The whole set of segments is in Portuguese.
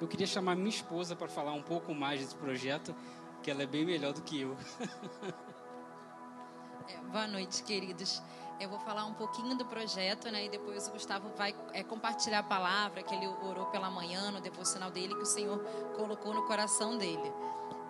Eu queria chamar minha esposa para falar um pouco mais desse projeto, que ela é bem melhor do que eu. É, boa noite, queridos. Eu vou falar um pouquinho do projeto, né? E depois o Gustavo vai é, compartilhar a palavra que ele orou pela manhã no devocional dele, que o Senhor colocou no coração dele.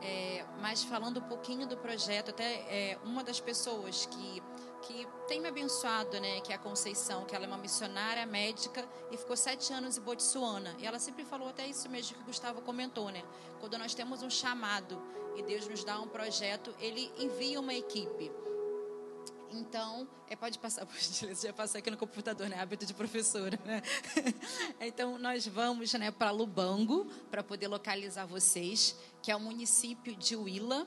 É, mas falando um pouquinho do projeto, até é, uma das pessoas que que tem me abençoado, né, que é a Conceição, que ela é uma missionária médica e ficou sete anos em Botsuana. E ela sempre falou até isso mesmo que o Gustavo comentou, né? Quando nós temos um chamado e Deus nos dá um projeto, Ele envia uma equipe. Então, é, pode passar, por gentileza, já passar aqui no computador, né? Hábito de professora, né? Então, nós vamos né, para Lubango, para poder localizar vocês, que é o município de Huila,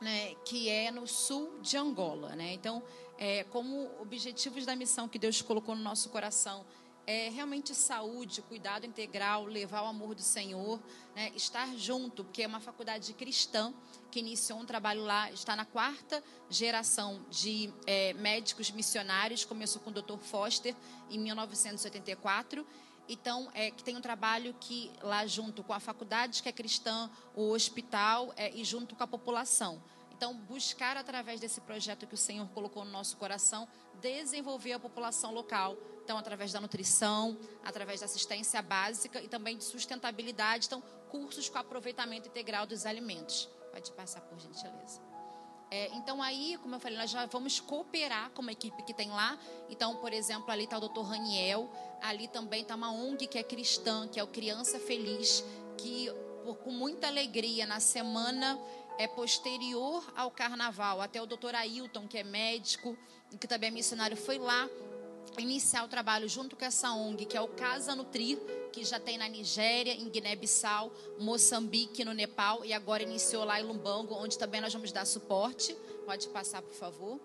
né, que é no sul de Angola. Né? Então, é, como objetivos da missão que Deus colocou no nosso coração é realmente saúde, cuidado integral, levar o amor do Senhor, né, estar junto, porque é uma faculdade cristã que iniciou um trabalho lá, está na quarta geração de é, médicos missionários, começou com o Dr. Foster em 1984 então, é, que tem um trabalho que lá junto com a faculdade que é cristã, o hospital é, e junto com a população. Então, buscar através desse projeto que o Senhor colocou no nosso coração, desenvolver a população local. Então, através da nutrição, através da assistência básica e também de sustentabilidade. Então, cursos com aproveitamento integral dos alimentos. Pode passar, por gentileza. É, então, aí, como eu falei, nós já vamos cooperar com uma equipe que tem lá. Então, por exemplo, ali está o doutor Raniel, ali também está uma ONG que é cristã, que é o Criança Feliz, que por, com muita alegria, na semana é posterior ao carnaval, até o doutor Ailton, que é médico, que também é missionário, foi lá iniciar o trabalho junto com essa ONG, que é o Casa Nutrir, que já tem na Nigéria, em Guiné-Bissau, Moçambique, no Nepal, e agora iniciou lá em Lumbango, onde também nós vamos dar suporte. Pode passar, por favor.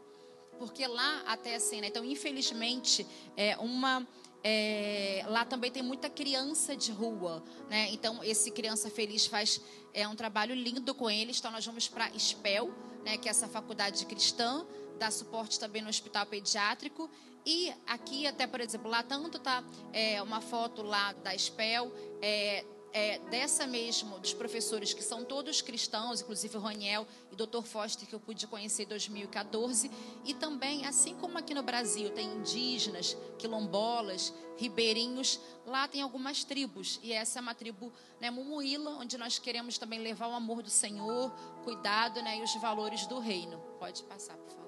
Porque lá até assim, né? Então, infelizmente, é uma é, lá também tem muita criança de rua, né? Então esse criança feliz faz é um trabalho lindo com eles. Então nós vamos para SPEL, né? Que é essa faculdade cristã, dá suporte também no hospital pediátrico e aqui, até por exemplo, lá tanto tá é, uma foto lá da SPEL, é, é, dessa mesmo, dos professores que são todos cristãos, inclusive o Raniel e o Dr. Foster, que eu pude conhecer em 2014. E também, assim como aqui no Brasil tem indígenas, quilombolas, ribeirinhos, lá tem algumas tribos. E essa é uma tribo né, Mumuíla, onde nós queremos também levar o amor do Senhor, cuidado né, e os valores do reino. Pode passar, por favor.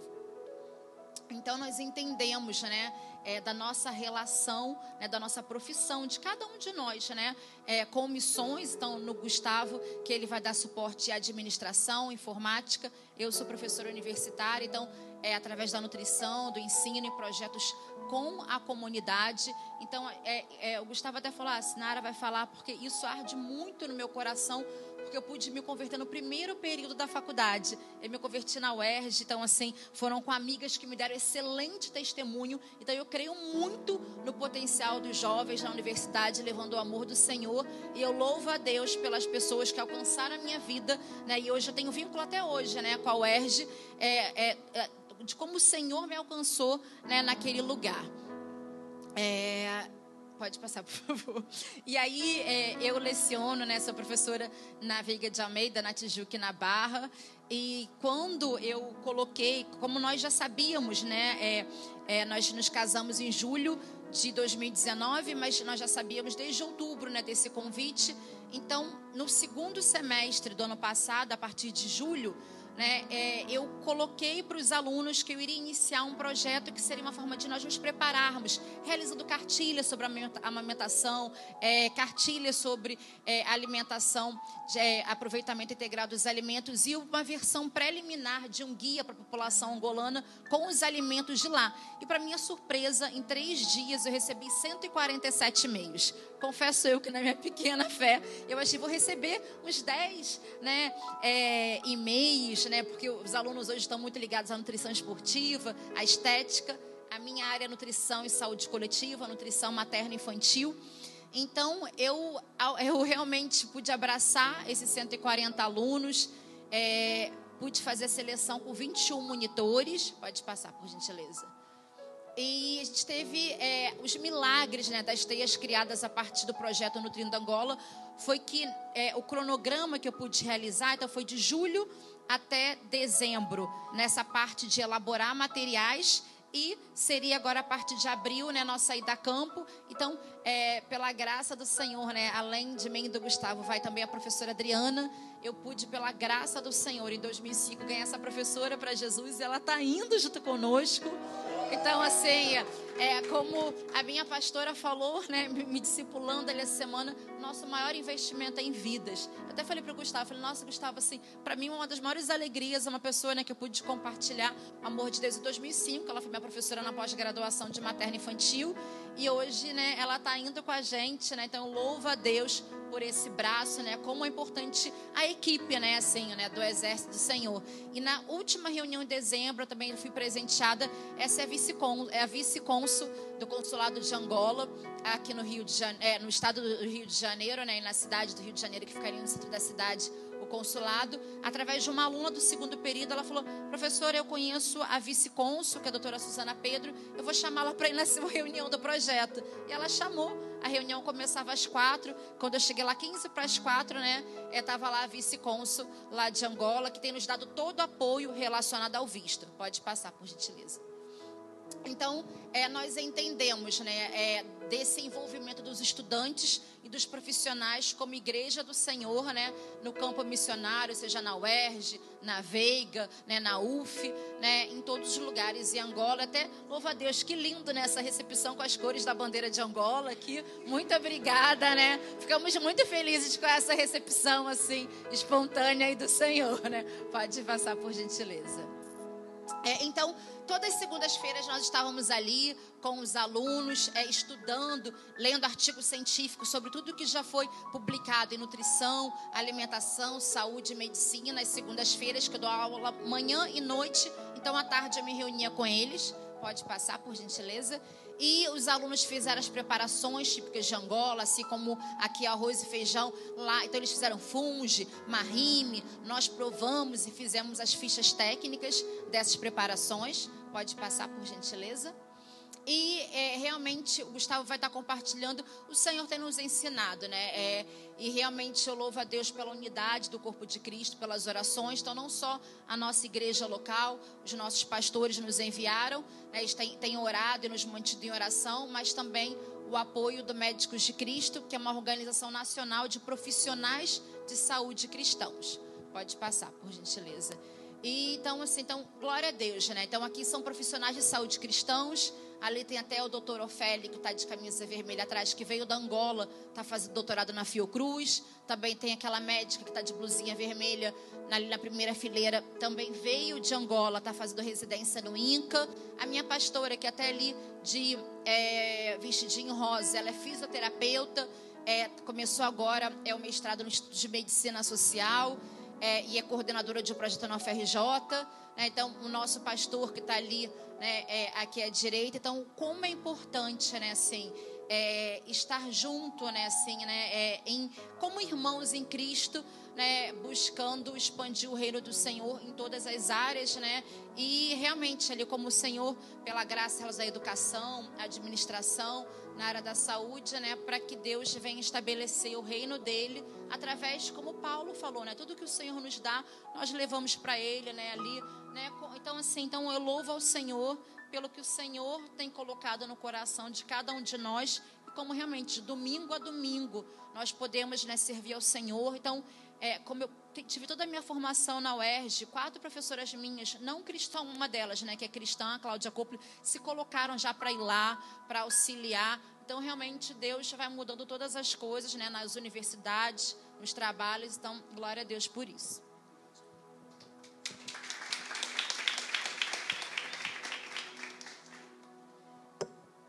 Então nós entendemos, né, é, da nossa relação, né, da nossa profissão, de cada um de nós, né, é, com missões. Então no Gustavo que ele vai dar suporte à administração, informática. Eu sou professora universitária, então é através da nutrição, do ensino e projetos com a comunidade. Então é, é, o Gustavo até falou, ah, a Sinara vai falar porque isso arde muito no meu coração porque eu pude me converter no primeiro período da faculdade. Eu me converti na UERJ, então assim, foram com amigas que me deram excelente testemunho. Então eu creio muito no potencial dos jovens na universidade, levando o amor do Senhor. E eu louvo a Deus pelas pessoas que alcançaram a minha vida, né? E hoje eu tenho vínculo até hoje, né, com a UERJ, é, é, é, de como o Senhor me alcançou, né, naquele lugar. É, Pode passar, por favor. E aí, é, eu leciono, né? Sou professora na Veiga de Almeida, na Tijuca na Barra. E quando eu coloquei, como nós já sabíamos, né? É, é, nós nos casamos em julho de 2019, mas nós já sabíamos desde outubro, né? Desse convite. Então, no segundo semestre do ano passado, a partir de julho, né, é, eu coloquei para os alunos que eu iria iniciar um projeto que seria uma forma de nós nos prepararmos, realizando cartilhas sobre amamentação, é, cartilhas sobre é, alimentação, é, aproveitamento integrado dos alimentos e uma versão preliminar de um guia para a população angolana com os alimentos de lá. E para minha surpresa, em três dias eu recebi 147 e-mails. Confesso eu que na minha pequena fé, eu achei vou receber uns 10 né, é, e-mails né? Porque os alunos hoje estão muito ligados à nutrição esportiva, à estética. A minha área é nutrição e saúde coletiva, nutrição materna infantil. Então, eu, eu realmente pude abraçar esses 140 alunos, é, pude fazer a seleção com 21 monitores. Pode passar, por gentileza. E a gente teve é, os milagres né, das teias criadas a partir do projeto Nutrindo Angola. Foi que é, o cronograma que eu pude realizar, então foi de julho até dezembro, nessa parte de elaborar materiais e seria agora a partir de abril, né, nossa ida a campo. Então, é, pela graça do Senhor, né, além de mim e do Gustavo, vai também a professora Adriana. Eu pude, pela graça do Senhor, em 2005, ganhar essa professora para Jesus e ela está indo junto conosco. Então, assim, é, como a minha pastora falou, né, me discipulando ali essa semana, nosso maior investimento é em vidas. Eu até falei para o Gustavo, falei, nossa, Gustavo, assim, para mim uma das maiores alegrias é uma pessoa né, que eu pude compartilhar o amor de Deus em 2005. Ela foi minha professora na pós-graduação de materno infantil e hoje, né, ela está indo com a gente, né? Então, louva a Deus por esse braço, né? Como é importante a equipe, né? Assim, né? Do Exército do Senhor. E na última reunião em dezembro, eu também fui presenteada. Essa é a vice-cônsul é vice do consulado de Angola, aqui no Rio de Janeiro, é, no estado do Rio de Janeiro, né? E na cidade do Rio de Janeiro, que ficaria no centro da cidade consulado, através de uma aluna do segundo período, ela falou: professora, eu conheço a vice-cônsul, que é a doutora Suzana Pedro, eu vou chamá-la para ir nessa reunião do projeto. E ela chamou, a reunião começava às quatro, quando eu cheguei lá, 15 para as quatro, né? Estava lá a vice-cônsul lá de Angola, que tem nos dado todo o apoio relacionado ao visto. Pode passar, por gentileza. Então, é, nós entendemos né, é, desse envolvimento dos estudantes e dos profissionais como igreja do Senhor, né, no campo missionário, seja na UERJ, na Veiga, né, na UF, né, em todos os lugares. E Angola, até louva a Deus, que lindo né, recepção com as cores da bandeira de Angola aqui. Muito obrigada, né? Ficamos muito felizes com essa recepção assim espontânea aí do Senhor, né? Pode passar por gentileza. É, então, todas as segundas-feiras nós estávamos ali com os alunos, é, estudando, lendo artigos científicos sobre tudo que já foi publicado em nutrição, alimentação, saúde e medicina. As segundas-feiras que eu dou aula manhã e noite, então à tarde eu me reunia com eles. Pode passar, por gentileza. E os alunos fizeram as preparações típicas de Angola, assim como aqui arroz e feijão lá. Então eles fizeram funge, marrime. Nós provamos e fizemos as fichas técnicas dessas preparações. Pode passar, por gentileza. E é, realmente o Gustavo vai estar compartilhando. O Senhor tem nos ensinado, né? É, e realmente eu louvo a Deus pela unidade do corpo de Cristo, pelas orações. Então, não só a nossa igreja local, os nossos pastores nos enviaram, né? eles têm, têm orado e nos mantido em oração, mas também o apoio do Médicos de Cristo, que é uma organização nacional de profissionais de saúde cristãos. Pode passar, por gentileza. E então, assim, então, glória a Deus, né? Então, aqui são profissionais de saúde cristãos Ali tem até o doutor Ofélio, que está de camisa vermelha atrás, que veio da Angola, está fazendo doutorado na Fiocruz. Também tem aquela médica que está de blusinha vermelha, ali na primeira fileira, também veio de Angola, está fazendo residência no INCA. A minha pastora, que é até ali de é, vestidinho rosa, ela é fisioterapeuta, é, começou agora, é o mestrado no Instituto de Medicina Social é, e é coordenadora de um projeto na UFRJ. Né? Então, o nosso pastor que está ali né, é, aqui à direita. Então, como é importante, né, assim, é, estar junto, né, assim, né, é, em, como irmãos em Cristo, né, buscando expandir o reino do Senhor em todas as áreas, né, e realmente ali como o Senhor, pela graça da educação, administração, na área da saúde, né, para que Deus venha estabelecer o reino dele através, como Paulo falou, né, tudo que o Senhor nos dá, nós levamos para ele, né, ali né? Então, assim, então eu louvo ao Senhor pelo que o Senhor tem colocado no coração de cada um de nós e como realmente, domingo a domingo, nós podemos né, servir ao Senhor. Então, é, como eu tive toda a minha formação na UERJ, quatro professoras minhas, não cristã, uma delas, né, que é cristã, a Cláudia Cople, se colocaram já para ir lá, para auxiliar. Então, realmente, Deus vai mudando todas as coisas né, nas universidades, nos trabalhos. Então, glória a Deus por isso.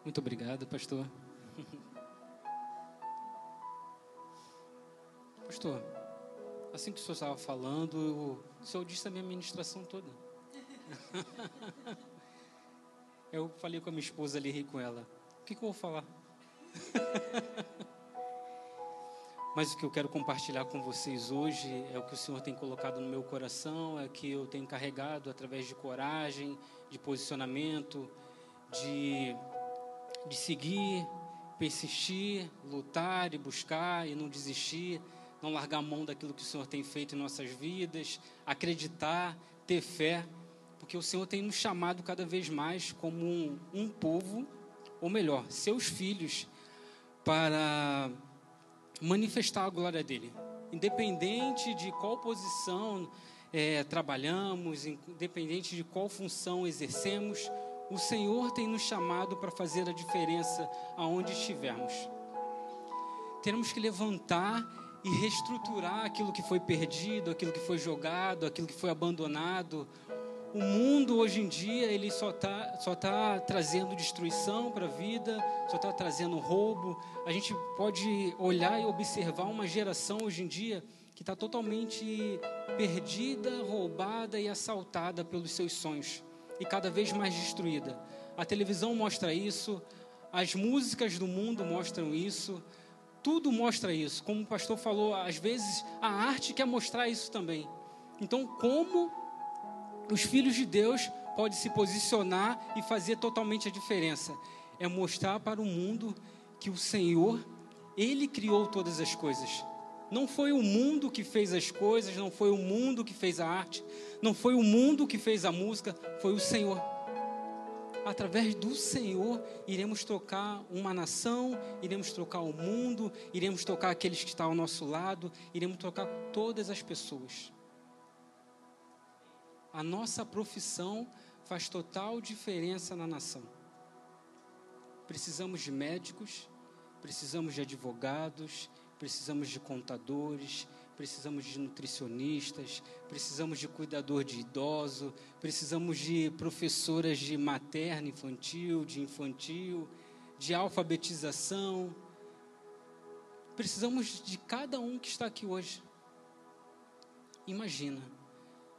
Muito obrigado, pastor. Pastor, assim que o senhor estava falando, o senhor disse a minha ministração toda. Eu falei com a minha esposa ali, ri com ela. O que, que eu vou falar? Mas o que eu quero compartilhar com vocês hoje é o que o Senhor tem colocado no meu coração, é que eu tenho carregado através de coragem, de posicionamento, de, de seguir, persistir, lutar e buscar e não desistir, não largar a mão daquilo que o Senhor tem feito em nossas vidas, acreditar, ter fé, porque o Senhor tem nos chamado cada vez mais como um, um povo, ou melhor, seus filhos, para manifestar a glória dele, independente de qual posição é, trabalhamos, independente de qual função exercemos, o Senhor tem nos chamado para fazer a diferença aonde estivermos. Teremos que levantar e reestruturar aquilo que foi perdido, aquilo que foi jogado, aquilo que foi abandonado. O mundo hoje em dia ele só está só tá trazendo destruição para a vida, só está trazendo roubo. A gente pode olhar e observar uma geração hoje em dia que está totalmente perdida, roubada e assaltada pelos seus sonhos e cada vez mais destruída. A televisão mostra isso, as músicas do mundo mostram isso, tudo mostra isso. Como o pastor falou, às vezes a arte quer mostrar isso também. Então, como os filhos de Deus podem se posicionar e fazer totalmente a diferença? É mostrar para o mundo que o Senhor, Ele criou todas as coisas. Não foi o mundo que fez as coisas, não foi o mundo que fez a arte, não foi o mundo que fez a música, foi o Senhor. Através do Senhor, iremos tocar uma nação, iremos tocar o mundo, iremos tocar aqueles que estão ao nosso lado, iremos tocar todas as pessoas. A nossa profissão faz total diferença na nação. Precisamos de médicos, precisamos de advogados, precisamos de contadores, precisamos de nutricionistas, precisamos de cuidador de idoso, precisamos de professoras de materno infantil, de infantil, de alfabetização. Precisamos de cada um que está aqui hoje. Imagina,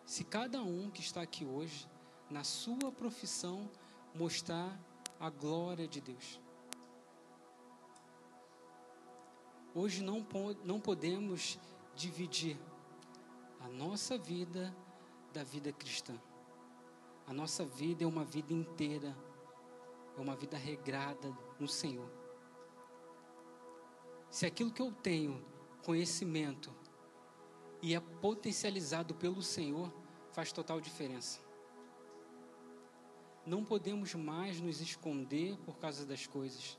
se cada um que está aqui hoje, na sua profissão, mostrar a glória de Deus. Hoje não, não podemos dividir a nossa vida da vida cristã. A nossa vida é uma vida inteira, é uma vida regrada no Senhor. Se aquilo que eu tenho, conhecimento, e é potencializado pelo Senhor, faz total diferença. Não podemos mais nos esconder por causa das coisas.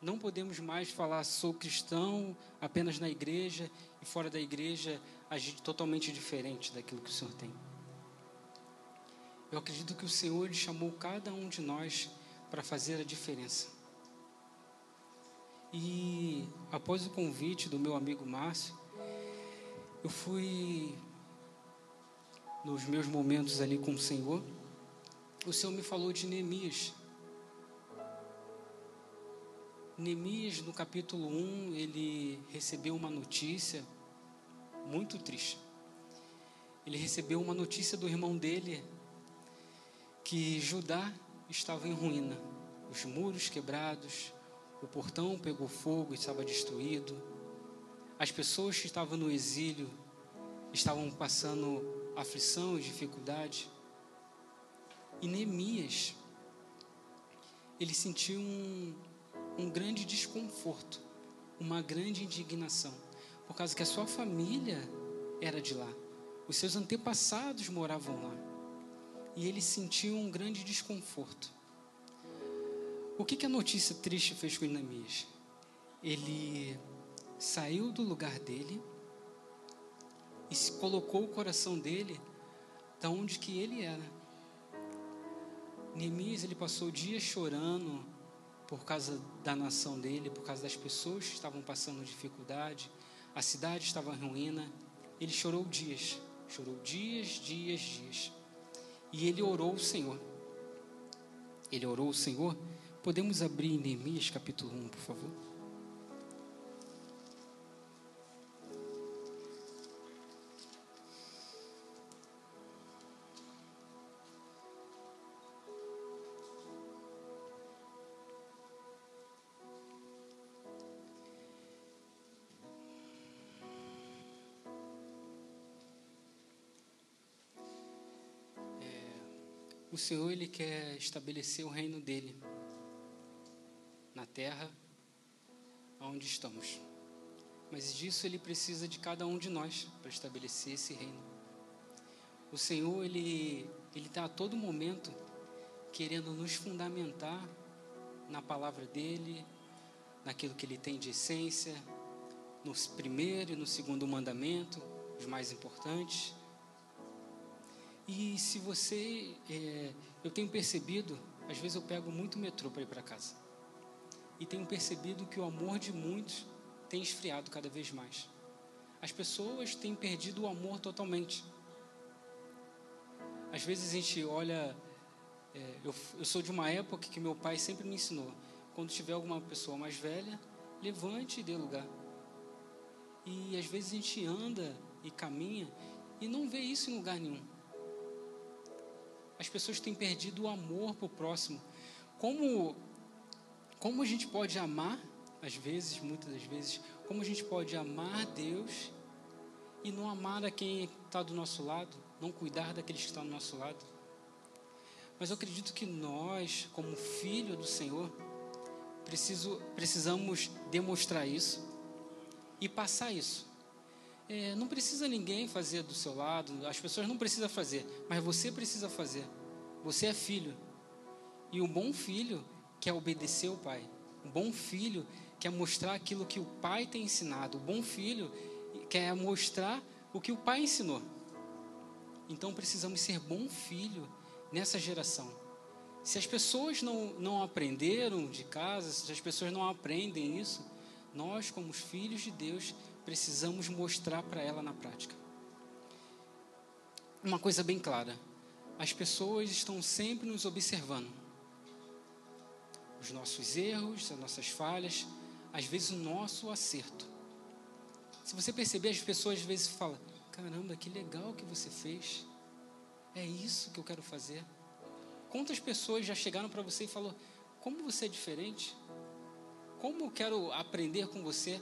Não podemos mais falar sou cristão apenas na igreja e fora da igreja agir totalmente diferente daquilo que o Senhor tem. Eu acredito que o Senhor chamou cada um de nós para fazer a diferença. E após o convite do meu amigo Márcio, eu fui nos meus momentos ali com o Senhor. O Senhor me falou de Neemias. Neemias, no capítulo 1, ele recebeu uma notícia muito triste. Ele recebeu uma notícia do irmão dele que Judá estava em ruína, os muros quebrados, o portão pegou fogo e estava destruído. As pessoas que estavam no exílio estavam passando aflição e dificuldade. E Neemias, ele sentiu um, um grande desconforto, uma grande indignação, por causa que a sua família era de lá, os seus antepassados moravam lá, e ele sentiu um grande desconforto. O que, que a notícia triste fez com Inamias? Ele saiu do lugar dele e se colocou o coração dele da onde que ele era. Neemias ele passou dias chorando, por causa da nação dele, por causa das pessoas que estavam passando dificuldade, a cidade estava em ruína. Ele chorou dias, chorou dias, dias, dias. E ele orou o Senhor. Ele orou o Senhor. Podemos abrir Neemias capítulo 1, por favor? O Senhor ele quer estabelecer o reino dele na terra onde estamos. Mas disso ele precisa de cada um de nós para estabelecer esse reino. O Senhor ele ele está a todo momento querendo nos fundamentar na palavra dele, naquilo que ele tem de essência, no primeiro e no segundo mandamento, os mais importantes. E se você, é, eu tenho percebido, às vezes eu pego muito metrô para ir para casa, e tenho percebido que o amor de muitos tem esfriado cada vez mais. As pessoas têm perdido o amor totalmente. Às vezes a gente olha, é, eu, eu sou de uma época que meu pai sempre me ensinou: quando tiver alguma pessoa mais velha, levante e dê lugar. E às vezes a gente anda e caminha e não vê isso em lugar nenhum. As pessoas têm perdido o amor para o próximo. Como, como a gente pode amar, às vezes, muitas das vezes, como a gente pode amar Deus e não amar a quem está do nosso lado, não cuidar daqueles que estão do nosso lado. Mas eu acredito que nós, como filho do Senhor, preciso, precisamos demonstrar isso e passar isso. É, não precisa ninguém fazer do seu lado, as pessoas não precisam fazer, mas você precisa fazer. Você é filho. E um bom filho quer obedecer o pai. Um bom filho quer mostrar aquilo que o pai tem ensinado. O bom filho quer mostrar o que o pai ensinou. Então precisamos ser bom filho nessa geração. Se as pessoas não, não aprenderam de casa, se as pessoas não aprendem isso, nós, como filhos de Deus, precisamos mostrar para ela na prática. Uma coisa bem clara: as pessoas estão sempre nos observando. Os nossos erros, as nossas falhas, às vezes o nosso acerto. Se você perceber, as pessoas às vezes falam: caramba, que legal que você fez. É isso que eu quero fazer. Quantas pessoas já chegaram para você e falou: como você é diferente? Como eu quero aprender com você?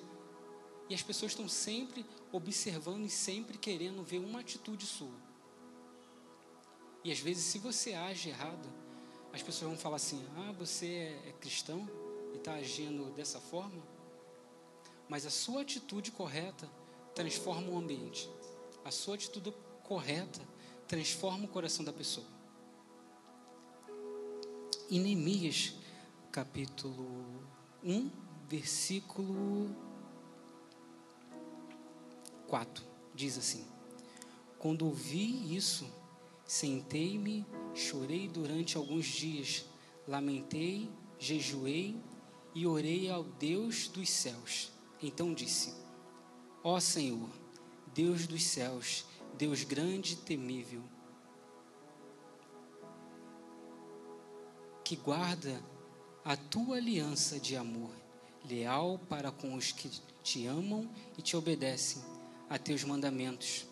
E as pessoas estão sempre observando e sempre querendo ver uma atitude sua. E às vezes, se você age errado, as pessoas vão falar assim: ah, você é, é cristão e está agindo dessa forma? Mas a sua atitude correta transforma o ambiente. A sua atitude correta transforma o coração da pessoa. Em Neemias, capítulo 1, versículo 4, diz assim: Quando ouvi isso, sentei-me, chorei durante alguns dias, lamentei, jejuei e orei ao Deus dos céus. Então disse: Ó Senhor, Deus dos céus, Deus grande e temível, que guarda a tua aliança de amor, leal para com os que te amam e te obedecem a teus mandamentos.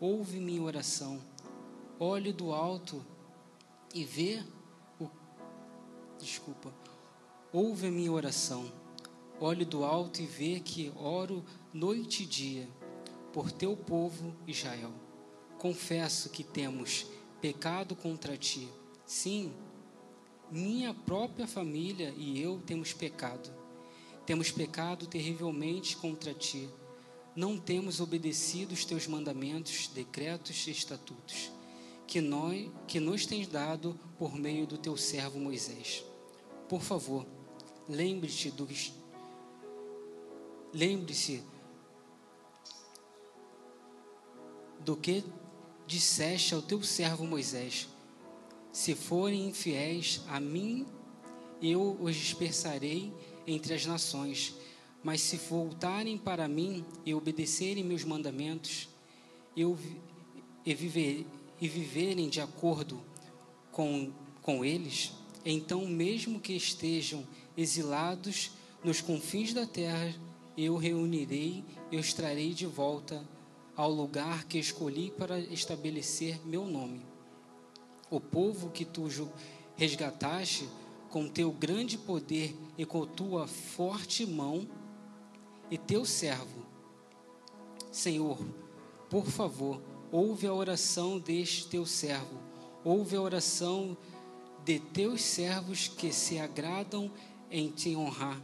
Ouve minha oração, olhe do alto e vê o. Desculpa. Ouve a minha oração, olhe do alto e vê que oro noite e dia por teu povo Israel. Confesso que temos pecado contra ti. Sim, minha própria família e eu temos pecado. Temos pecado terrivelmente contra ti. Não temos obedecido os teus mandamentos, decretos e estatutos, que, nós, que nos tens dado por meio do teu servo Moisés. Por favor, lembre-te do lembre-se do que disseste ao teu servo Moisés se forem infiéis a mim, eu os dispersarei entre as nações. Mas se voltarem para mim e obedecerem meus mandamentos, eu, e, viver, e viverem de acordo com, com eles, então, mesmo que estejam exilados nos confins da terra, eu reunirei, eu os trarei de volta ao lugar que escolhi para estabelecer meu nome. O povo que tu resgataste com teu grande poder e com tua forte mão, e teu servo. Senhor, por favor, ouve a oração deste teu servo, ouve a oração de teus servos que se agradam em te honrar.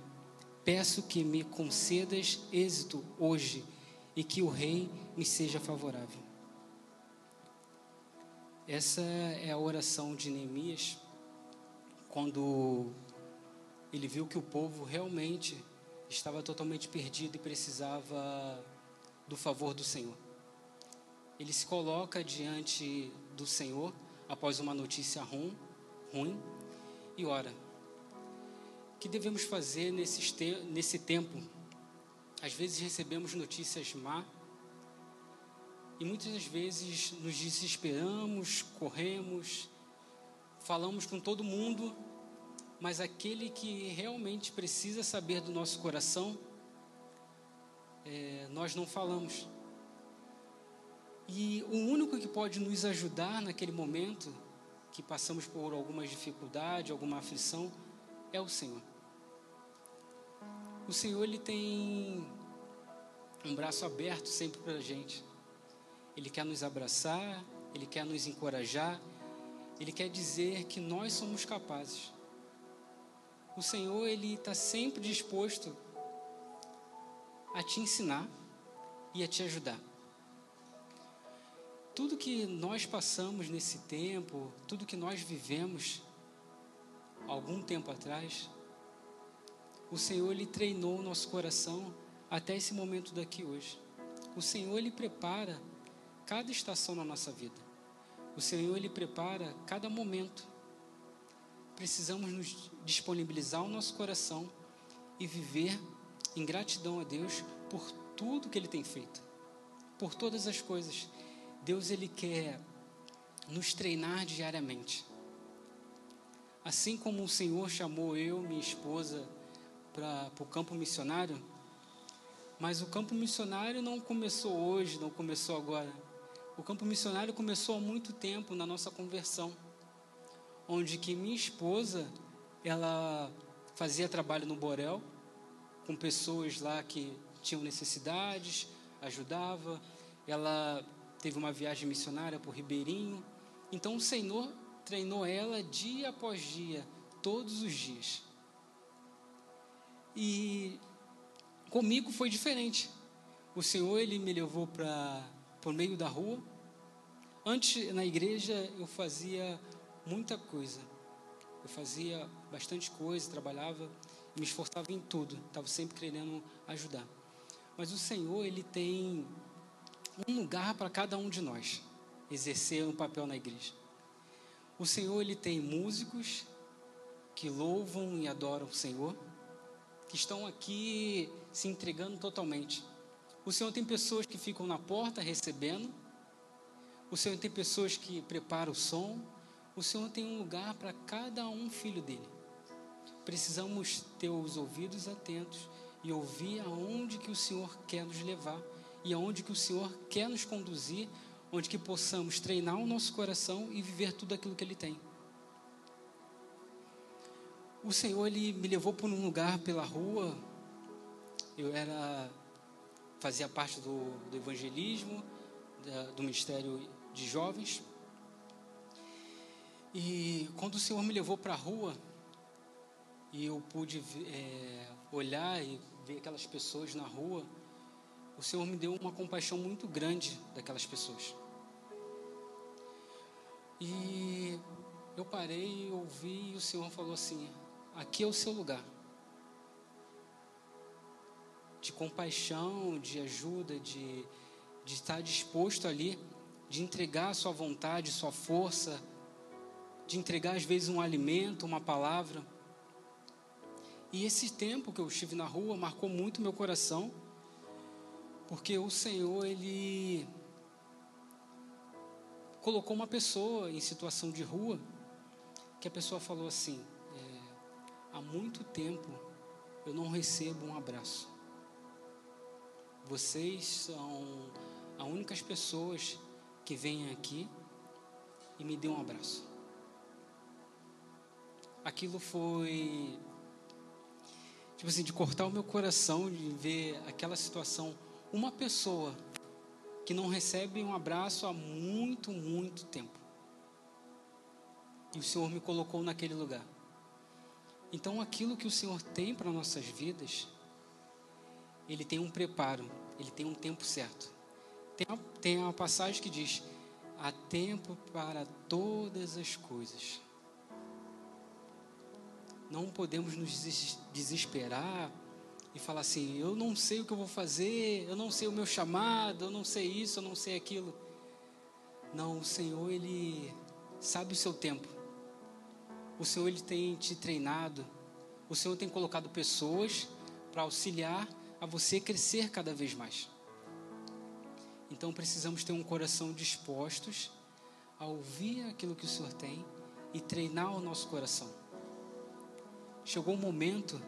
Peço que me concedas êxito hoje e que o rei me seja favorável. Essa é a oração de Neemias quando ele viu que o povo realmente estava totalmente perdido e precisava do favor do Senhor. Ele se coloca diante do Senhor após uma notícia ruim, ruim e ora. O que devemos fazer nesse, nesse tempo? Às vezes recebemos notícias má e muitas vezes nos desesperamos, corremos, falamos com todo mundo, mas aquele que realmente precisa saber do nosso coração, é, nós não falamos. E o único que pode nos ajudar naquele momento que passamos por alguma dificuldade, alguma aflição, é o Senhor. O Senhor ele tem um braço aberto sempre para a gente. Ele quer nos abraçar, ele quer nos encorajar, ele quer dizer que nós somos capazes. O Senhor ele está sempre disposto a te ensinar e a te ajudar tudo que nós passamos nesse tempo, tudo que nós vivemos algum tempo atrás, o Senhor ele treinou o nosso coração até esse momento daqui hoje. O Senhor ele prepara cada estação na nossa vida. O Senhor ele prepara cada momento. Precisamos nos disponibilizar o nosso coração e viver em gratidão a Deus por tudo que ele tem feito, por todas as coisas Deus ele quer nos treinar diariamente. Assim como o Senhor chamou eu, minha esposa, para o campo missionário, mas o campo missionário não começou hoje, não começou agora. O campo missionário começou há muito tempo na nossa conversão, onde que minha esposa, ela fazia trabalho no Borel, com pessoas lá que tinham necessidades, ajudava, ela teve uma viagem missionária por Ribeirinho. Então o Senhor treinou ela dia após dia, todos os dias. E comigo foi diferente. O Senhor ele me levou para por meio da rua. Antes na igreja eu fazia muita coisa. Eu fazia bastante coisa, trabalhava, me esforçava em tudo, estava sempre querendo ajudar. Mas o Senhor ele tem um lugar para cada um de nós exercer um papel na igreja. O Senhor ele tem músicos que louvam e adoram o Senhor, que estão aqui se entregando totalmente. O Senhor tem pessoas que ficam na porta recebendo. O Senhor tem pessoas que preparam o som. O Senhor tem um lugar para cada um filho dele. Precisamos ter os ouvidos atentos e ouvir aonde que o Senhor quer nos levar e aonde que o Senhor quer nos conduzir, onde que possamos treinar o nosso coração e viver tudo aquilo que Ele tem. O Senhor ele me levou por um lugar pela rua. Eu era fazia parte do, do evangelismo, da, do ministério de jovens. E quando o Senhor me levou para a rua e eu pude é, olhar e ver aquelas pessoas na rua, o Senhor me deu uma compaixão muito grande daquelas pessoas. E eu parei, ouvi e o Senhor falou assim: aqui é o seu lugar. De compaixão, de ajuda, de, de estar disposto ali, de entregar a sua vontade, sua força, de entregar às vezes um alimento, uma palavra. E esse tempo que eu estive na rua marcou muito meu coração porque o Senhor, Ele colocou uma pessoa em situação de rua, que a pessoa falou assim: é, há muito tempo eu não recebo um abraço. Vocês são as únicas pessoas que vêm aqui e me dêem um abraço. Aquilo foi tipo assim, de cortar o meu coração, de ver aquela situação uma pessoa que não recebe um abraço há muito, muito tempo. e o Senhor me colocou naquele lugar. Então, aquilo que o Senhor tem para nossas vidas, Ele tem um preparo, Ele tem um tempo certo. Tem uma, tem uma passagem que diz: há tempo para todas as coisas. Não podemos nos desesperar e falar assim: eu não sei o que eu vou fazer, eu não sei o meu chamado, eu não sei isso, eu não sei aquilo. Não, o Senhor, Ele sabe o seu tempo. O Senhor, Ele tem te treinado. O Senhor tem colocado pessoas para auxiliar a você crescer cada vez mais. Então precisamos ter um coração dispostos a ouvir aquilo que o Senhor tem e treinar o nosso coração. Chegou o momento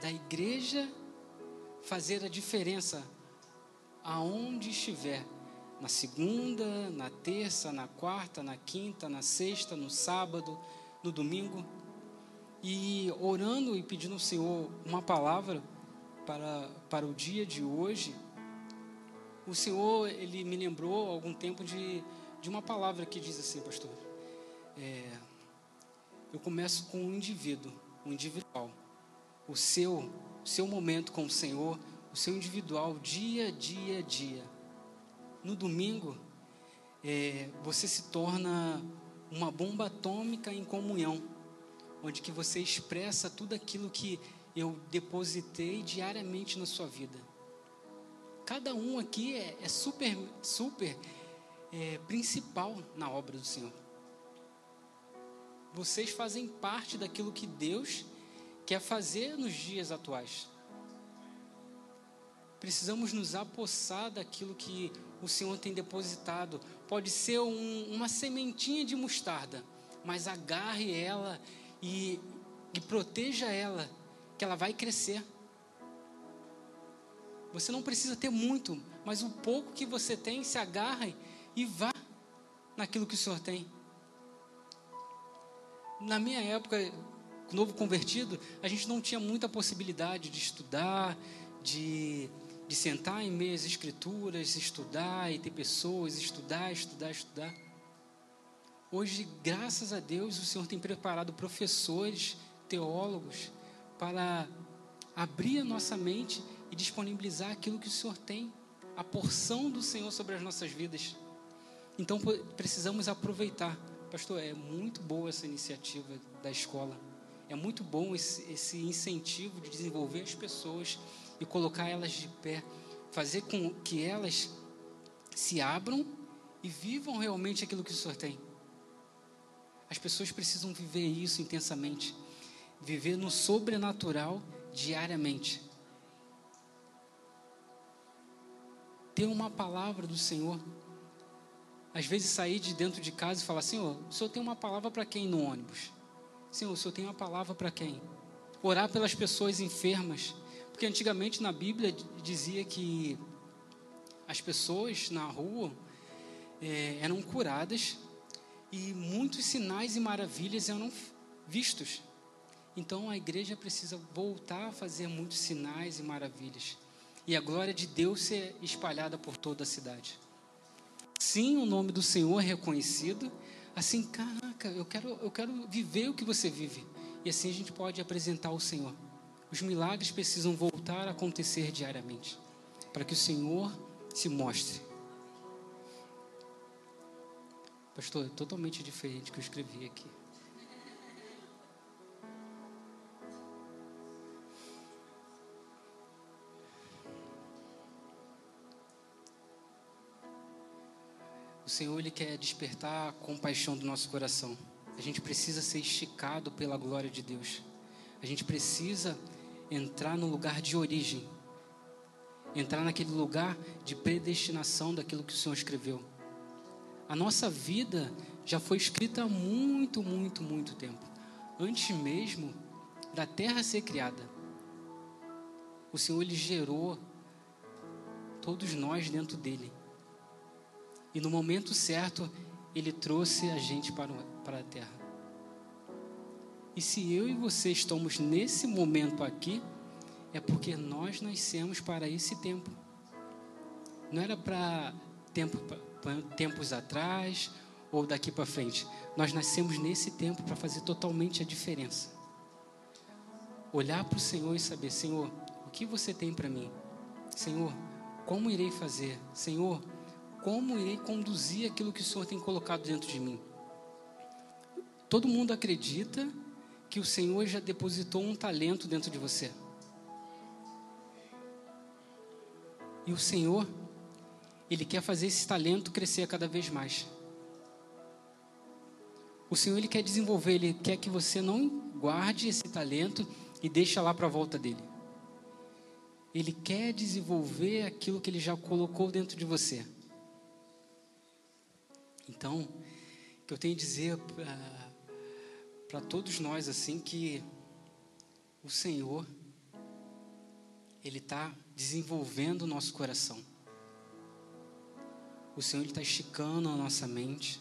da igreja fazer a diferença aonde estiver. Na segunda, na terça, na quarta, na quinta, na sexta, no sábado, no domingo. E orando e pedindo ao Senhor uma palavra para, para o dia de hoje. O Senhor, Ele me lembrou algum tempo de, de uma palavra que diz assim, pastor. É, eu começo com o um indivíduo, o individual o seu, seu momento com o Senhor, o seu individual, dia, dia, dia. No domingo, é, você se torna uma bomba atômica em comunhão, onde que você expressa tudo aquilo que eu depositei diariamente na sua vida. Cada um aqui é, é super, super é, principal na obra do Senhor. Vocês fazem parte daquilo que Deus quer fazer nos dias atuais. Precisamos nos apossar daquilo que o Senhor tem depositado. Pode ser um, uma sementinha de mostarda, mas agarre ela e, e proteja ela, que ela vai crescer. Você não precisa ter muito, mas o pouco que você tem, se agarre e vá naquilo que o Senhor tem. Na minha época, novo convertido, a gente não tinha muita possibilidade de estudar, de, de sentar em meias escrituras, estudar e ter pessoas, estudar, estudar, estudar. Hoje, graças a Deus, o Senhor tem preparado professores, teólogos, para abrir a nossa mente e disponibilizar aquilo que o Senhor tem, a porção do Senhor sobre as nossas vidas. Então, precisamos aproveitar. Pastor, é muito boa essa iniciativa da escola. É muito bom esse, esse incentivo de desenvolver as pessoas e colocar elas de pé, fazer com que elas se abram e vivam realmente aquilo que o Senhor tem. As pessoas precisam viver isso intensamente, viver no sobrenatural diariamente. Ter uma palavra do Senhor. Às vezes sair de dentro de casa e falar: Senhor, o Senhor tem uma palavra para quem no ônibus? Senhor, o Senhor tem uma palavra para quem? Orar pelas pessoas enfermas. Porque antigamente na Bíblia dizia que as pessoas na rua é, eram curadas e muitos sinais e maravilhas eram vistos. Então a igreja precisa voltar a fazer muitos sinais e maravilhas. E a glória de Deus ser espalhada por toda a cidade. Sim, o nome do Senhor é reconhecido assim, caraca, eu quero, eu quero viver o que você vive. E assim a gente pode apresentar ao Senhor. Os milagres precisam voltar a acontecer diariamente, para que o Senhor se mostre. Pastor, é totalmente diferente que eu escrevi aqui. O Senhor ele quer despertar a compaixão do nosso coração. A gente precisa ser esticado pela glória de Deus. A gente precisa entrar no lugar de origem. Entrar naquele lugar de predestinação daquilo que o Senhor escreveu. A nossa vida já foi escrita há muito, muito, muito tempo. Antes mesmo da terra ser criada. O Senhor ele gerou todos nós dentro dele. E no momento certo, Ele trouxe a gente para, para a terra. E se eu e você estamos nesse momento aqui, é porque nós nascemos para esse tempo. Não era para tempo, tempos atrás, ou daqui para frente. Nós nascemos nesse tempo para fazer totalmente a diferença. Olhar para o Senhor e saber, Senhor, o que você tem para mim? Senhor, como irei fazer? Senhor, como irei conduzir aquilo que o Senhor tem colocado dentro de mim? Todo mundo acredita que o Senhor já depositou um talento dentro de você. E o Senhor, Ele quer fazer esse talento crescer cada vez mais. O Senhor, Ele quer desenvolver, Ele quer que você não guarde esse talento e deixe lá para a volta dele. Ele quer desenvolver aquilo que Ele já colocou dentro de você. Então, o que eu tenho a dizer para todos nós assim que o Senhor ele está desenvolvendo o nosso coração. O Senhor está esticando a nossa mente.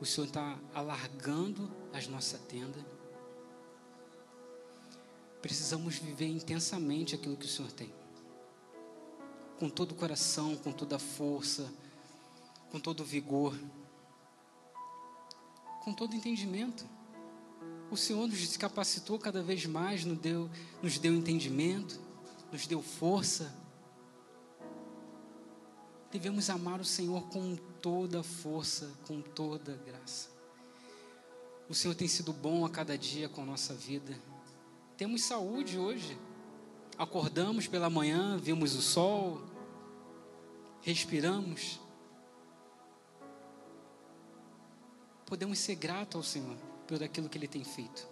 O Senhor está alargando as nossa tenda. Precisamos viver intensamente aquilo que o Senhor tem. Com todo o coração, com toda a força, com todo vigor, com todo entendimento. O Senhor nos capacitou cada vez mais, nos deu, nos deu entendimento, nos deu força. Devemos amar o Senhor com toda força, com toda graça. O Senhor tem sido bom a cada dia com a nossa vida. Temos saúde hoje. Acordamos pela manhã, vimos o sol, respiramos. Podemos ser gratos ao Senhor por aquilo que Ele tem feito.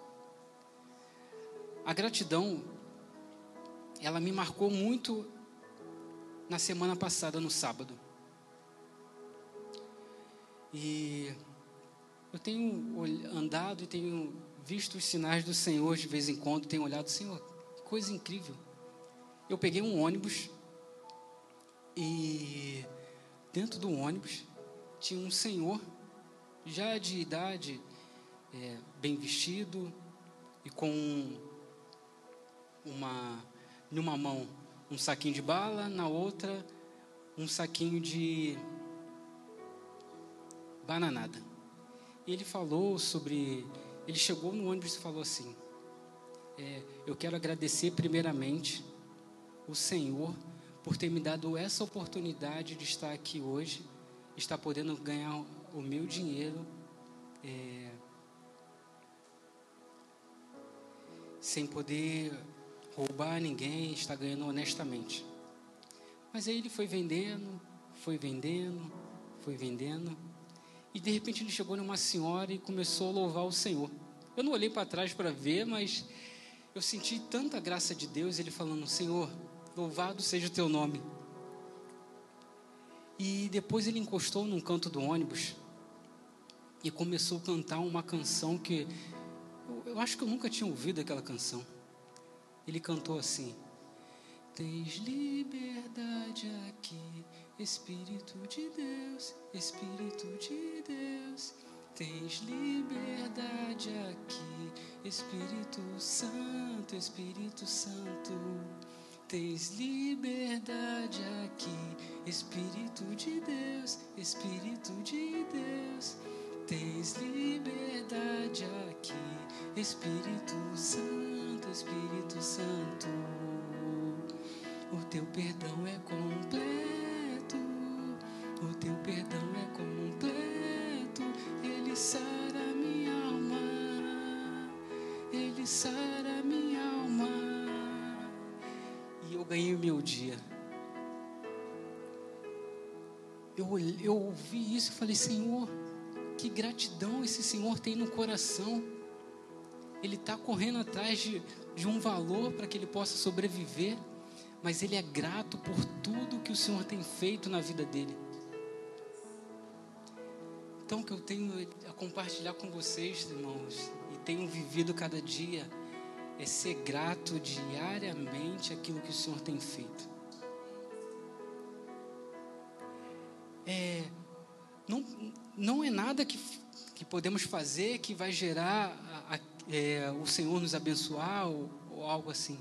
A gratidão, ela me marcou muito na semana passada, no sábado. E eu tenho andado e tenho visto os sinais do Senhor de vez em quando, tenho olhado, Senhor, que coisa incrível. Eu peguei um ônibus e dentro do ônibus tinha um senhor já de idade, é, bem vestido e com uma numa mão um saquinho de bala, na outra um saquinho de bananada. E ele falou sobre, ele chegou no ônibus e falou assim: é, eu quero agradecer primeiramente o Senhor por ter me dado essa oportunidade de estar aqui hoje, estar podendo ganhar o meu dinheiro é, sem poder roubar ninguém, está ganhando honestamente. Mas aí ele foi vendendo, foi vendendo, foi vendendo. E de repente ele chegou numa senhora e começou a louvar o Senhor. Eu não olhei para trás para ver, mas eu senti tanta graça de Deus, ele falando: Senhor, louvado seja o teu nome. E depois ele encostou num canto do ônibus e começou a cantar uma canção que eu, eu acho que eu nunca tinha ouvido aquela canção. Ele cantou assim: Tens liberdade aqui, Espírito de Deus, Espírito de Deus. Tens liberdade aqui, Espírito Santo, Espírito Santo. Tens liberdade aqui, Espírito de Deus, Espírito de Deus. Tens liberdade aqui, Espírito Santo, Espírito Santo. O teu perdão é completo, o teu perdão é completo. Ele sara minha alma, ele sara minha alma. E eu ganhei meu dia. Eu, eu ouvi isso e falei, Senhor que gratidão esse Senhor tem no coração. Ele está correndo atrás de, de um valor para que ele possa sobreviver, mas ele é grato por tudo que o Senhor tem feito na vida dele. Então, o que eu tenho a compartilhar com vocês, irmãos, e tenho vivido cada dia, é ser grato diariamente aquilo que o Senhor tem feito. É, não, não é nada que, que podemos fazer que vai gerar a, a, é, o Senhor nos abençoar ou, ou algo assim.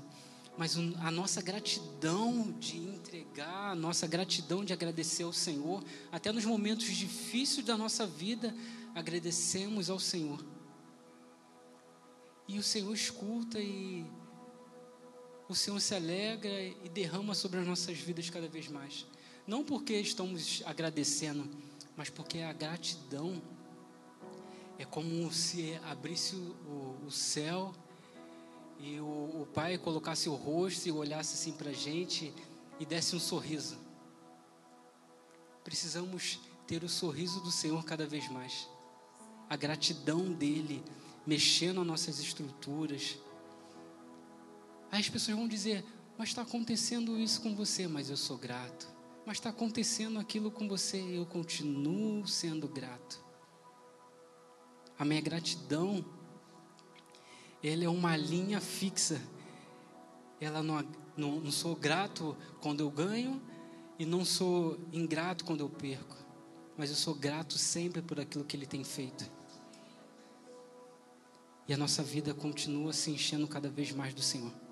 mas a nossa gratidão de entregar, a nossa gratidão de agradecer ao Senhor, até nos momentos difíceis da nossa vida, agradecemos ao Senhor. E o Senhor escuta e o Senhor se alegra e derrama sobre as nossas vidas cada vez mais. Não porque estamos agradecendo, mas porque a gratidão é como se abrisse o, o céu e o, o, Pai colocasse o rosto e olhasse assim para a gente e desse um sorriso. Precisamos ter o sorriso do Senhor cada vez mais. A gratidão dele mexendo nas nossas estruturas. Aí as pessoas vão dizer: Mas está acontecendo isso com você, mas eu sou grato. Mas está acontecendo aquilo com você, eu continuo sendo grato. A minha gratidão, ela é uma linha fixa. Ela não, não, não sou grato quando eu ganho e não sou ingrato quando eu perco. Mas eu sou grato sempre por aquilo que Ele tem feito. E a nossa vida continua se enchendo cada vez mais do Senhor.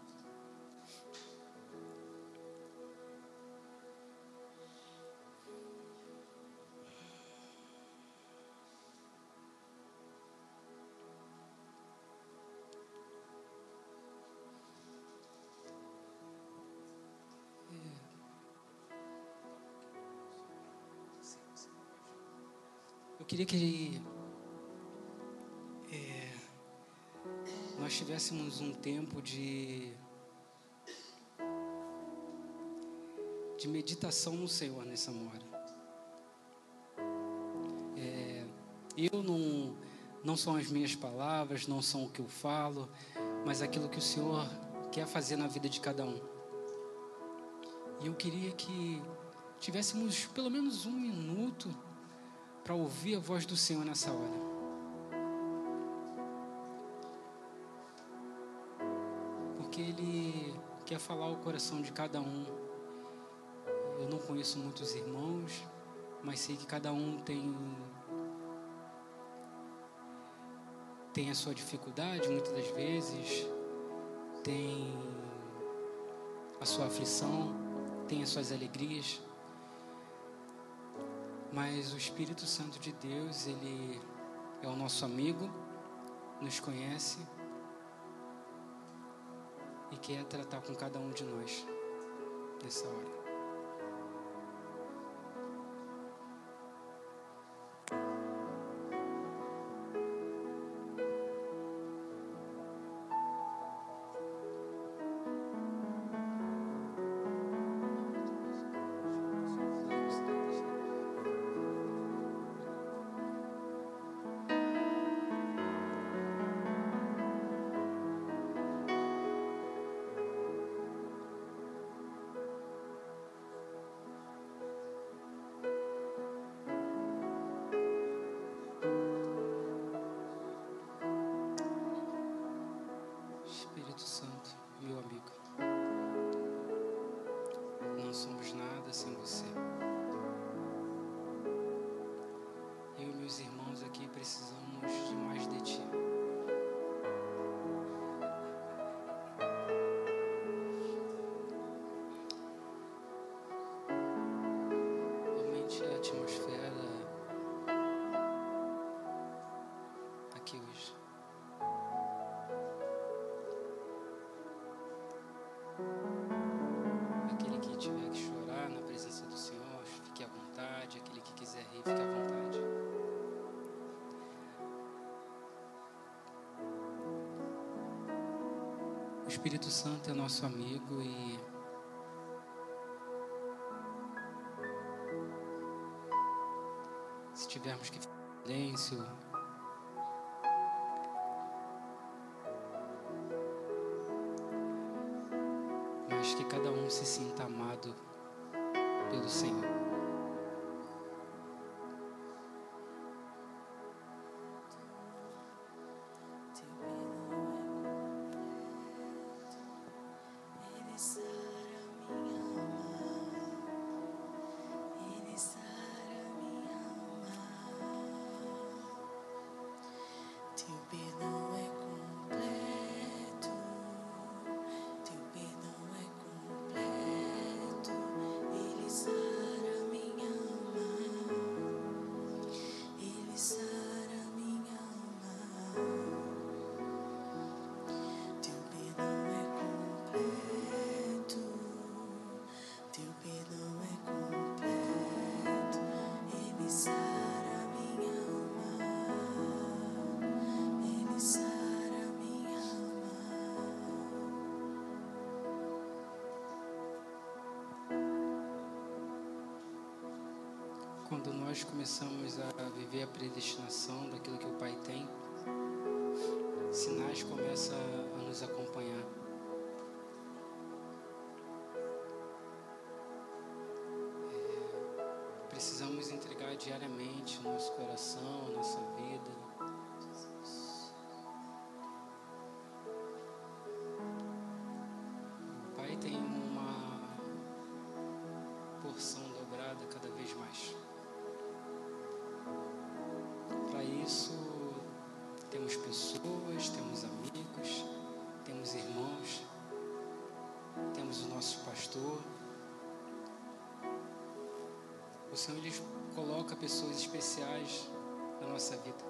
Queria que é, nós tivéssemos um tempo de de meditação no Senhor nessa hora. É, eu não não são as minhas palavras, não são o que eu falo, mas aquilo que o Senhor quer fazer na vida de cada um. E eu queria que tivéssemos pelo menos um minuto para ouvir a voz do Senhor nessa hora. Porque Ele quer falar o coração de cada um. Eu não conheço muitos irmãos, mas sei que cada um tem tem a sua dificuldade muitas das vezes, tem a sua aflição, tem as suas alegrias. Mas o Espírito Santo de Deus, ele é o nosso amigo, nos conhece e quer tratar com cada um de nós nessa hora. Espírito Santo é nosso amigo e se tivermos que ficar em silêncio, mas que cada um se sinta amado pelo Senhor. Nós começamos a viver a predestinação daquilo que o Pai tem, sinais começam a nos acompanhar. É, precisamos entregar diariamente nosso coração, nossa vida. Temos pessoas, temos amigos, temos irmãos, temos o nosso pastor. O Senhor ele coloca pessoas especiais na nossa vida.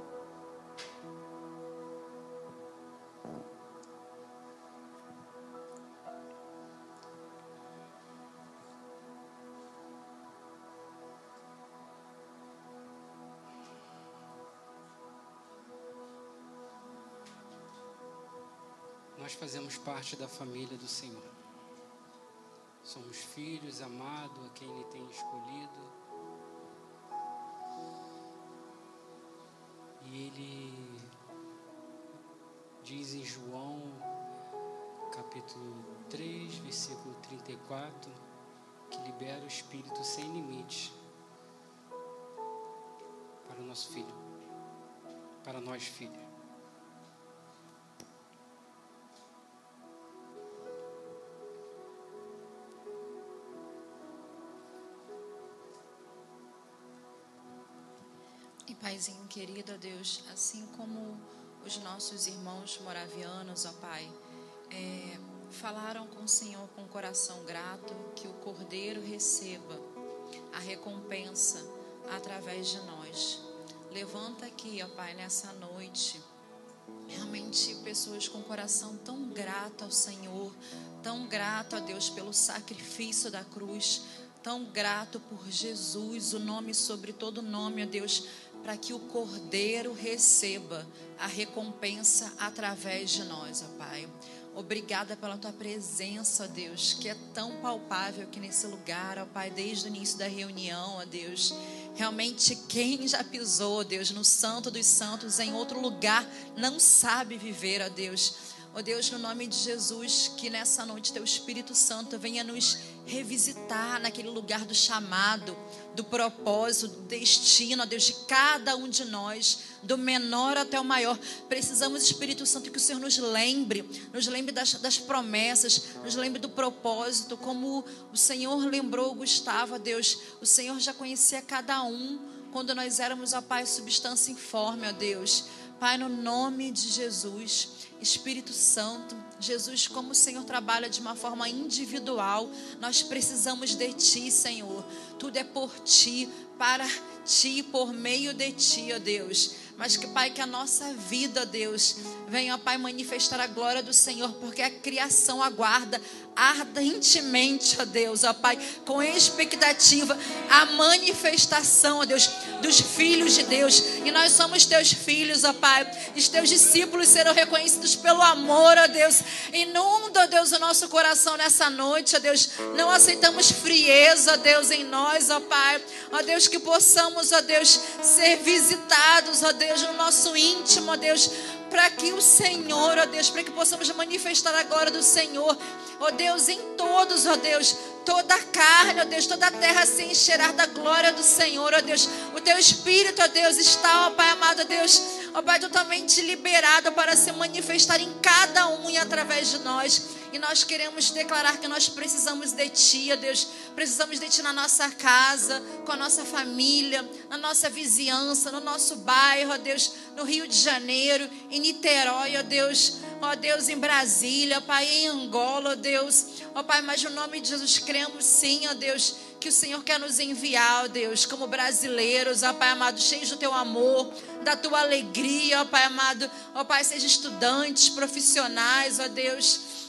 Fazemos parte da família do Senhor. Somos filhos amados a quem Ele tem escolhido. E Ele diz em João, capítulo 3, versículo 34, que libera o Espírito sem limite para o nosso filho, para nós filhos. Paizinho querido, ó Deus, assim como os nossos irmãos moravianos, ó Pai, é, falaram com o Senhor com coração grato, que o Cordeiro receba a recompensa através de nós. Levanta aqui, ó Pai, nessa noite, realmente pessoas com coração tão grato ao Senhor, tão grato a Deus pelo sacrifício da cruz, tão grato por Jesus, o nome sobre todo nome, ó Deus, para que o Cordeiro receba a recompensa através de nós, ó Pai. Obrigada pela tua presença, ó Deus, que é tão palpável aqui nesse lugar, ó Pai, desde o início da reunião, ó Deus. Realmente, quem já pisou, ó Deus, no Santo dos Santos, em outro lugar, não sabe viver, ó Deus. Ó Deus, no nome de Jesus, que nessa noite teu Espírito Santo venha nos revisitar naquele lugar do chamado, do propósito, do destino, ó Deus, de cada um de nós, do menor até o maior. Precisamos, Espírito Santo, que o Senhor nos lembre, nos lembre das, das promessas, nos lembre do propósito, como o Senhor lembrou Gustavo, ó Deus. O Senhor já conhecia cada um quando nós éramos, ó Pai, substância informe, ó Deus. Pai, no nome de Jesus, Espírito Santo, Jesus, como o Senhor trabalha de uma forma individual, nós precisamos de Ti, Senhor. Tudo é por Ti, para Ti, por meio de Ti, ó Deus. Mas que, Pai, que a nossa vida, Deus, venha, Pai, manifestar a glória do Senhor, porque a criação aguarda ardentemente, ó Deus, ó Pai, com expectativa a manifestação, ó Deus, dos filhos de Deus. E nós somos teus filhos, ó Pai. Os teus discípulos serão reconhecidos pelo amor, ó Deus. Inunda, ó Deus, o nosso coração nessa noite, ó Deus. Não aceitamos frieza, ó Deus, em nós, ó Pai. Ó Deus, que possamos, ó Deus, ser visitados, ó Deus, no nosso íntimo, ó Deus para que o Senhor, ó Deus, para que possamos manifestar a glória do Senhor, ó Deus, em todos, ó Deus, toda a carne, ó Deus, toda a terra se encherá da glória do Senhor, ó Deus. O teu Espírito, ó Deus, está, ó Pai amado, ó Deus, ó Pai, totalmente liberado para se manifestar em cada um e através de nós. E nós queremos declarar que nós precisamos de Ti, ó Deus. Precisamos de Ti na nossa casa, com a nossa família, na nossa vizinhança, no nosso bairro, ó Deus, no Rio de Janeiro, em Niterói, ó Deus. Ó Deus, em Brasília, Pai, em Angola, ó Deus. Ó Pai, mas no nome de Jesus cremos sim, ó Deus, que o Senhor quer nos enviar, ó Deus, como brasileiros, ó Pai amado, cheios do Teu amor, da Tua alegria, ó Pai amado. Ó Pai, seja estudantes, profissionais, ó Deus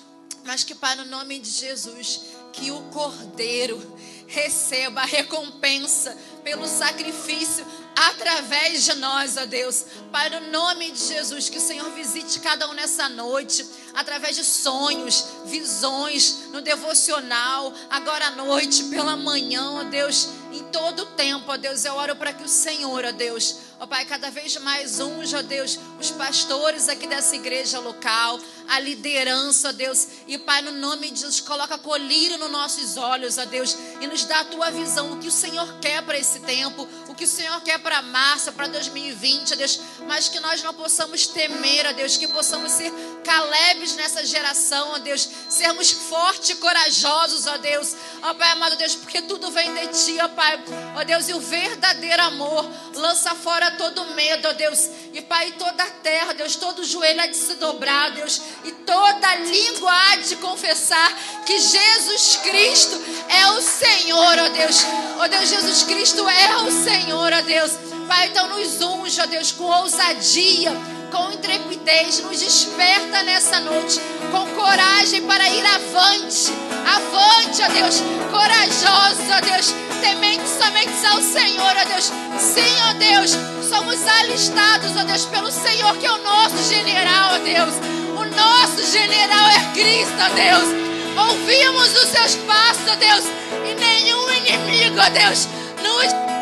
mas que, Pai, no nome de Jesus, que o Cordeiro receba a recompensa pelo sacrifício através de nós, ó Deus. Pai, no nome de Jesus, que o Senhor visite cada um nessa noite, através de sonhos, visões, no devocional, agora à noite, pela manhã, ó Deus, em todo tempo, ó Deus, eu oro para que o Senhor, ó Deus, ó Pai, cada vez mais unja, ó Deus, os pastores aqui dessa igreja local, a liderança, Deus, e Pai, no nome de Jesus, coloca colírio nos nossos olhos, ó Deus, e nos dá a tua visão, o que o Senhor quer para esse tempo, o que o Senhor quer para março, para 2020, ó Deus, mas que nós não possamos temer, Deus, que possamos ser Calebes nessa geração, Deus, sermos fortes e corajosos, ó Deus, ó Pai amado Deus, porque tudo vem de Ti, ó Pai, ó Deus, e o verdadeiro amor lança fora todo medo, ó Deus, e Pai, toda a terra, Deus, todo joelho há de se dobrar, Deus, e toda língua há de confessar que Jesus Cristo é o Senhor, ó Deus, ó Deus, Jesus Cristo é o Senhor, ó Deus, Pai, então nos unja, ó Deus, com ousadia, com intrepidez, nos desperta nessa noite, com coragem para ir avante, avante, ó Deus, corajosos, ó Deus, temente somente ao Senhor, ó Deus. Sim, ó Deus, somos alistados, ó Deus, pelo Senhor, que é o nosso general, ó Deus. O nosso general é Cristo, ó Deus. Ouvimos os seus passos, ó Deus, e nenhum inimigo, ó Deus, nos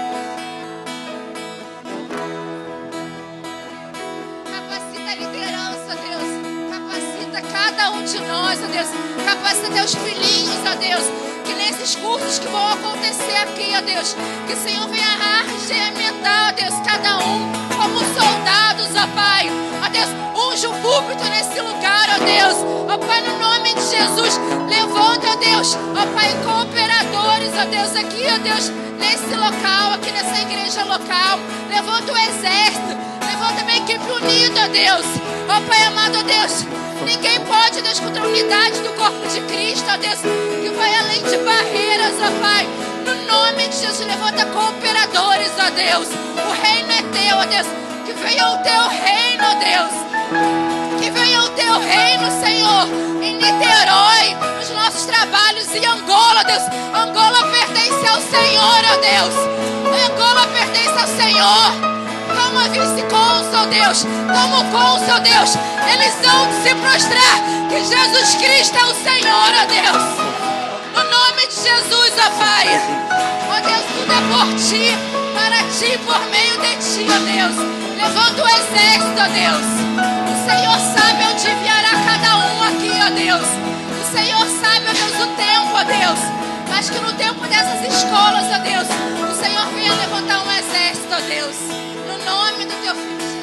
cada um de nós, ó Deus. Capacita teus filhinhos, ó Deus. Que nesses cursos que vão acontecer aqui, ó Deus, que o Senhor venha arregimentar, ó Deus, cada um como soldados, ó Pai. Ó Deus, unge o púlpito nesse lugar, ó Deus. Ó Pai, no nome de Jesus, levanta, ó Deus, ó Pai, cooperadores, ó Deus, aqui, ó Deus, nesse local, aqui nessa igreja local. Levanta o exército, levanta uma equipe unida, ó Deus. Ó Pai amado, ó Deus. Ninguém pode, Deus, contra a unidade do corpo de Cristo, ó Deus, que vai além de barreiras, ó Pai. No nome de Jesus, levanta cooperadores, ó Deus. O reino é teu, ó Deus. Que venha o teu reino, ó Deus. Que venha o teu reino, Senhor, em Niterói, nos nossos trabalhos em Angola, Deus. Angola pertence ao Senhor, ó Deus. Angola pertence ao Senhor como a vice-cônsul, Deus, como cônsul, Deus, eles vão se prostrar que Jesus Cristo é o Senhor, ó Deus. No nome de Jesus, ó Pai. Ó Deus, tudo é por Ti, para Ti, por meio de Ti, ó Deus. Levanta o exército, ó Deus. O Senhor sabe onde enviará cada um aqui, ó Deus. O Senhor sabe, ó Deus, o tempo, ó Deus. Mas que no tempo dessas escolas, ó Deus, o Senhor venha levantar um exército, ó Deus nome do teu filho